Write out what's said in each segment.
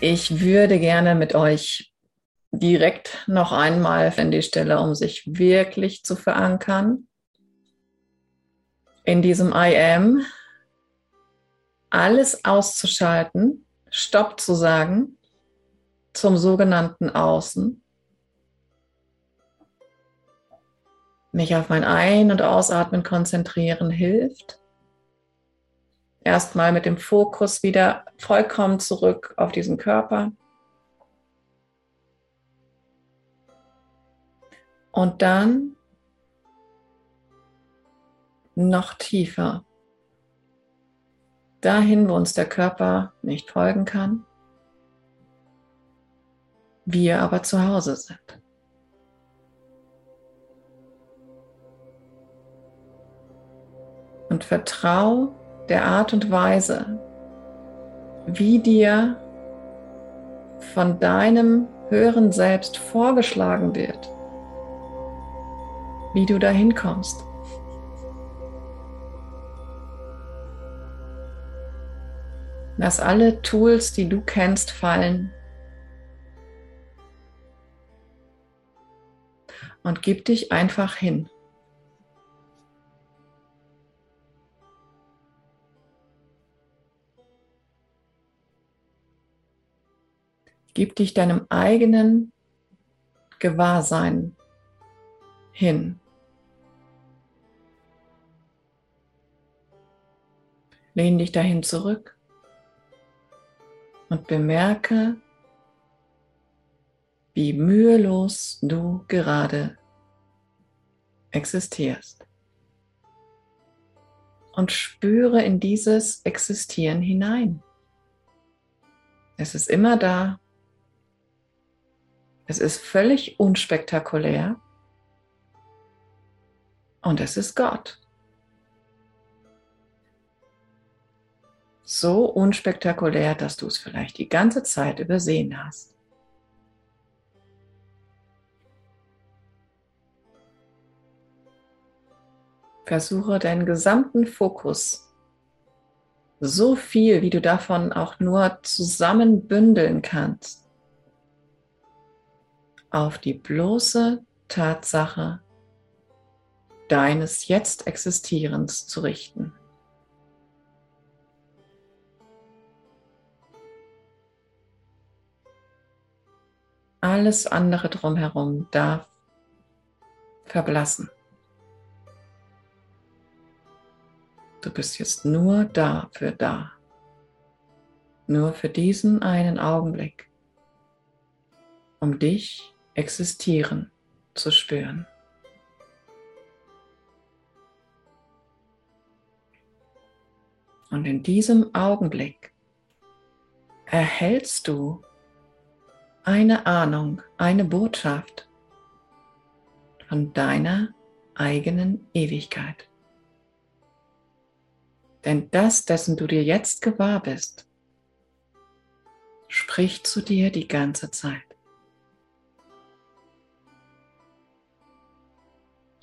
Ich würde gerne mit euch direkt noch einmal an die Stelle, um sich wirklich zu verankern, in diesem I am, alles auszuschalten, Stopp zu sagen, zum sogenannten Außen, mich auf mein Ein- und Ausatmen konzentrieren hilft erstmal mit dem Fokus wieder vollkommen zurück auf diesen Körper. Und dann noch tiefer. Dahin, wo uns der Körper nicht folgen kann, wir aber zu Hause sind. Und vertrau der Art und Weise, wie dir von deinem höheren Selbst vorgeschlagen wird, wie du dahin kommst. Lass alle Tools, die du kennst, fallen. Und gib dich einfach hin. Gib dich deinem eigenen Gewahrsein hin. Lehn dich dahin zurück und bemerke, wie mühelos du gerade existierst. Und spüre in dieses Existieren hinein. Es ist immer da, es ist völlig unspektakulär und es ist Gott. So unspektakulär, dass du es vielleicht die ganze Zeit übersehen hast. Versuche deinen gesamten Fokus, so viel wie du davon auch nur zusammenbündeln kannst, auf die bloße Tatsache deines Jetzt-Existierens zu richten. Alles andere drumherum darf verblassen. Du bist jetzt nur dafür da. Nur für diesen einen Augenblick, um dich Existieren zu spüren. Und in diesem Augenblick erhältst du eine Ahnung, eine Botschaft von deiner eigenen Ewigkeit. Denn das, dessen du dir jetzt gewahr bist, spricht zu dir die ganze Zeit.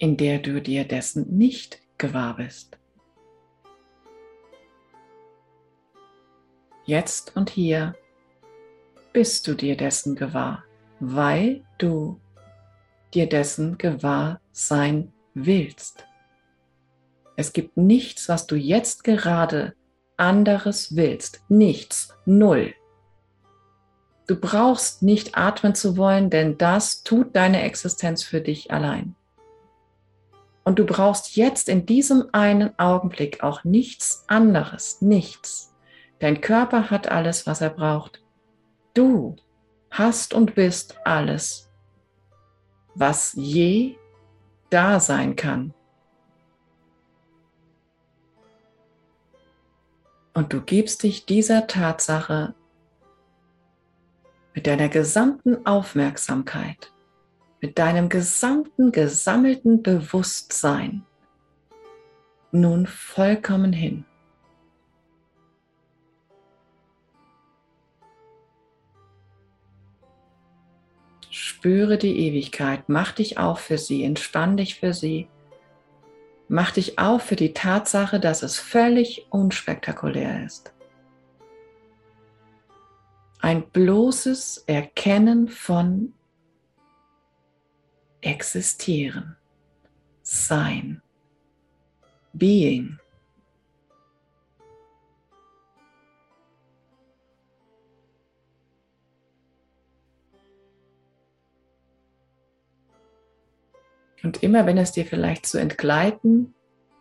In der du dir dessen nicht gewahr bist. Jetzt und hier bist du dir dessen gewahr, weil du dir dessen gewahr sein willst. Es gibt nichts, was du jetzt gerade anderes willst. Nichts. Null. Du brauchst nicht atmen zu wollen, denn das tut deine Existenz für dich allein. Und du brauchst jetzt in diesem einen Augenblick auch nichts anderes, nichts. Dein Körper hat alles, was er braucht. Du hast und bist alles, was je da sein kann. Und du gibst dich dieser Tatsache mit deiner gesamten Aufmerksamkeit mit deinem gesamten gesammelten Bewusstsein nun vollkommen hin. Spüre die Ewigkeit, mach dich auf für sie, entspann dich für sie, mach dich auf für die Tatsache, dass es völlig unspektakulär ist. ein bloßes Erkennen von Existieren, Sein, Being. Und immer wenn es dir vielleicht zu entgleiten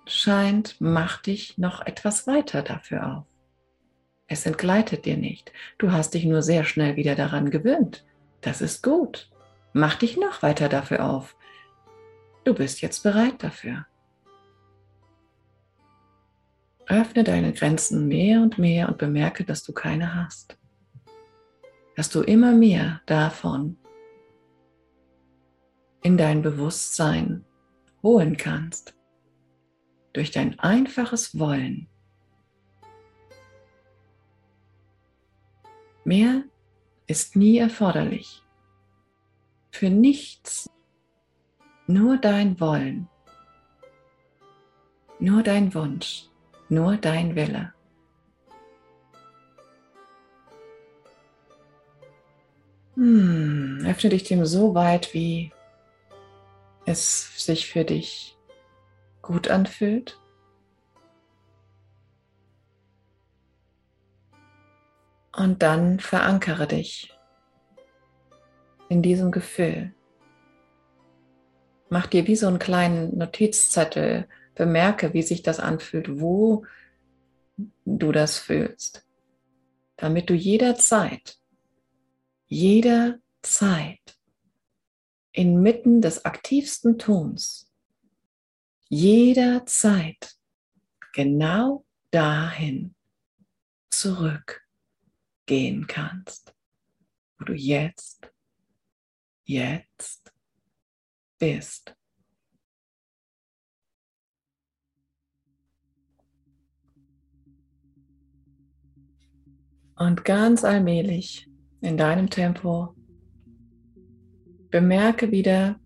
scheint, mach dich noch etwas weiter dafür auf. Es entgleitet dir nicht. Du hast dich nur sehr schnell wieder daran gewöhnt. Das ist gut. Mach dich noch weiter dafür auf. Du bist jetzt bereit dafür. Öffne deine Grenzen mehr und mehr und bemerke, dass du keine hast. Dass du immer mehr davon in dein Bewusstsein holen kannst. Durch dein einfaches Wollen. Mehr ist nie erforderlich. Für nichts. Nur dein Wollen. Nur dein Wunsch. Nur dein Wille. Hm, öffne dich dem so weit, wie es sich für dich gut anfühlt. Und dann verankere dich in diesem Gefühl. Mach dir wie so einen kleinen Notizzettel, bemerke, wie sich das anfühlt, wo du das fühlst, damit du jederzeit, jederzeit inmitten des aktivsten Tons jederzeit genau dahin zurückgehen kannst, wo du jetzt, jetzt bist. Und ganz allmählich in deinem Tempo bemerke wieder,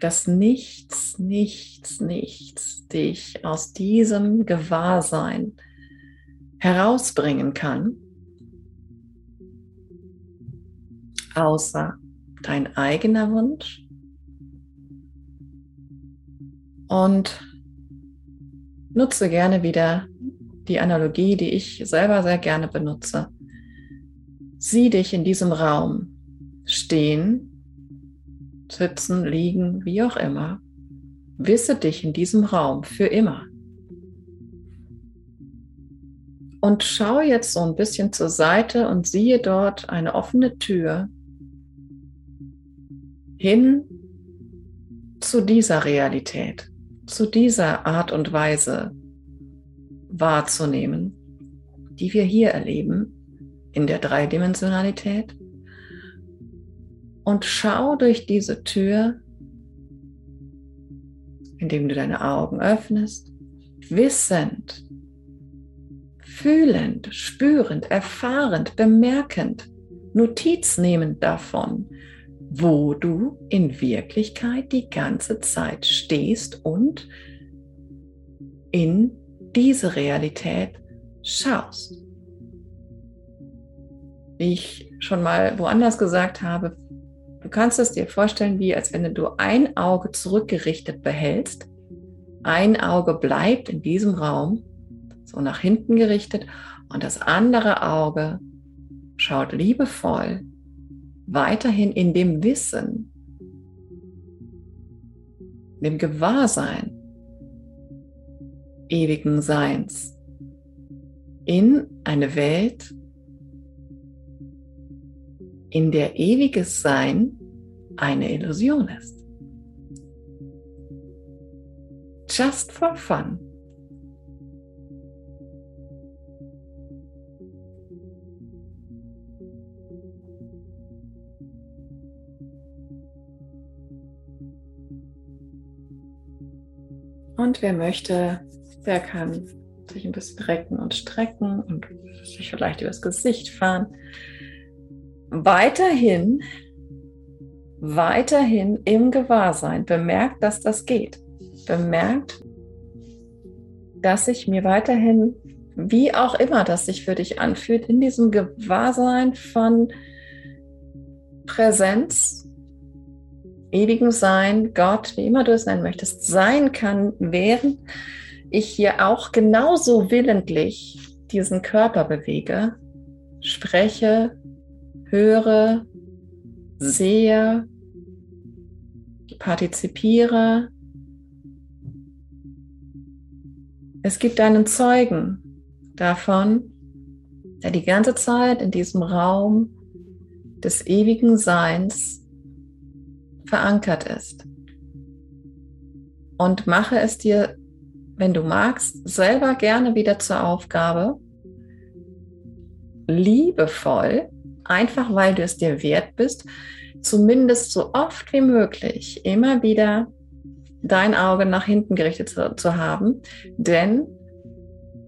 dass nichts, nichts, nichts dich aus diesem Gewahrsein herausbringen kann, außer dein eigener Wunsch und nutze gerne wieder die Analogie, die ich selber sehr gerne benutze. Sieh dich in diesem Raum stehen sitzen, liegen, wie auch immer. Wisse dich in diesem Raum für immer. Und schau jetzt so ein bisschen zur Seite und siehe dort eine offene Tür hin zu dieser Realität, zu dieser Art und Weise wahrzunehmen, die wir hier erleben in der Dreidimensionalität. Und schau durch diese Tür, indem du deine Augen öffnest, wissend, fühlend, spürend, erfahrend, bemerkend, Notiz nehmend davon, wo du in Wirklichkeit die ganze Zeit stehst und in diese Realität schaust. Wie ich schon mal woanders gesagt habe, Du kannst es dir vorstellen, wie als wenn du ein Auge zurückgerichtet behältst. Ein Auge bleibt in diesem Raum, so nach hinten gerichtet, und das andere Auge schaut liebevoll weiterhin in dem Wissen, dem Gewahrsein ewigen Seins in eine Welt, in der ewiges Sein eine Illusion ist. Just for fun. Und wer möchte, der kann sich ein bisschen recken und strecken und sich vielleicht übers Gesicht fahren weiterhin, weiterhin im Gewahrsein bemerkt, dass das geht. Bemerkt, dass ich mir weiterhin wie auch immer das sich für dich anfühlt, in diesem Gewahrsein von Präsenz, ewigem Sein, Gott, wie immer du es nennen möchtest, sein kann, während ich hier auch genauso willentlich diesen Körper bewege, spreche, höre, sehe, partizipiere. Es gibt einen Zeugen davon, der die ganze Zeit in diesem Raum des ewigen Seins verankert ist. Und mache es dir, wenn du magst, selber gerne wieder zur Aufgabe, liebevoll, einfach weil du es dir wert bist, zumindest so oft wie möglich immer wieder dein Auge nach hinten gerichtet zu, zu haben, denn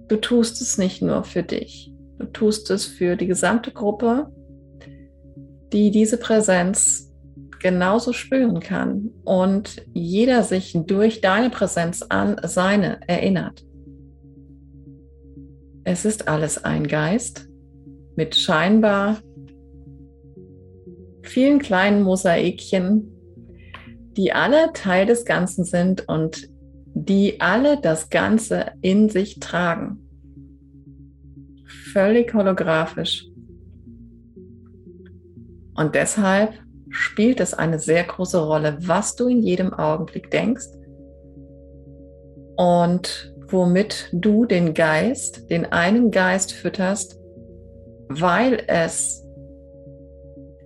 du tust es nicht nur für dich, du tust es für die gesamte Gruppe, die diese Präsenz genauso spüren kann und jeder sich durch deine Präsenz an seine erinnert. Es ist alles ein Geist mit scheinbar vielen kleinen Mosaikchen, die alle Teil des Ganzen sind und die alle das Ganze in sich tragen. Völlig holographisch. Und deshalb spielt es eine sehr große Rolle, was du in jedem Augenblick denkst und womit du den Geist, den einen Geist fütterst, weil es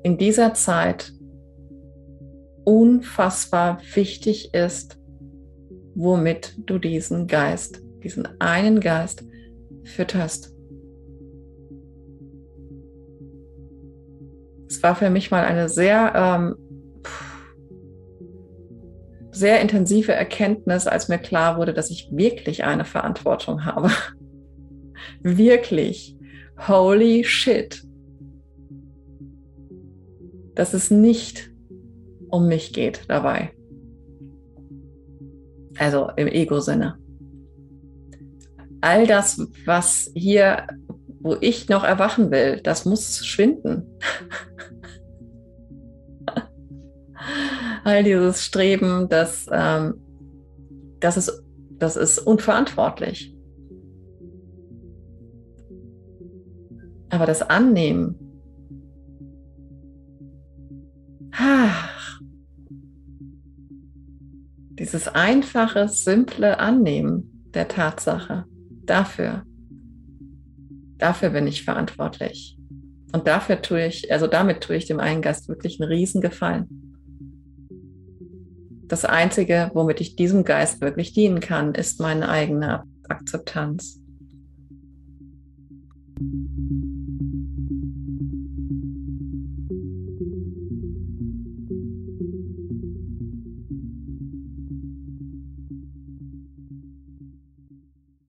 in dieser Zeit unfassbar wichtig ist, womit du diesen Geist, diesen einen Geist fütterst. Es war für mich mal eine sehr, ähm, sehr intensive Erkenntnis, als mir klar wurde, dass ich wirklich eine Verantwortung habe. wirklich. Holy shit dass es nicht um mich geht dabei. Also im Ego-Sinne. All das, was hier, wo ich noch erwachen will, das muss schwinden. All dieses Streben, das, ähm, das, ist, das ist unverantwortlich. Aber das Annehmen, Ach, dieses einfache, simple Annehmen der Tatsache, dafür, dafür bin ich verantwortlich. Und dafür tue ich, also damit tue ich dem einen Geist wirklich einen Riesengefallen. Das Einzige, womit ich diesem Geist wirklich dienen kann, ist meine eigene Akzeptanz.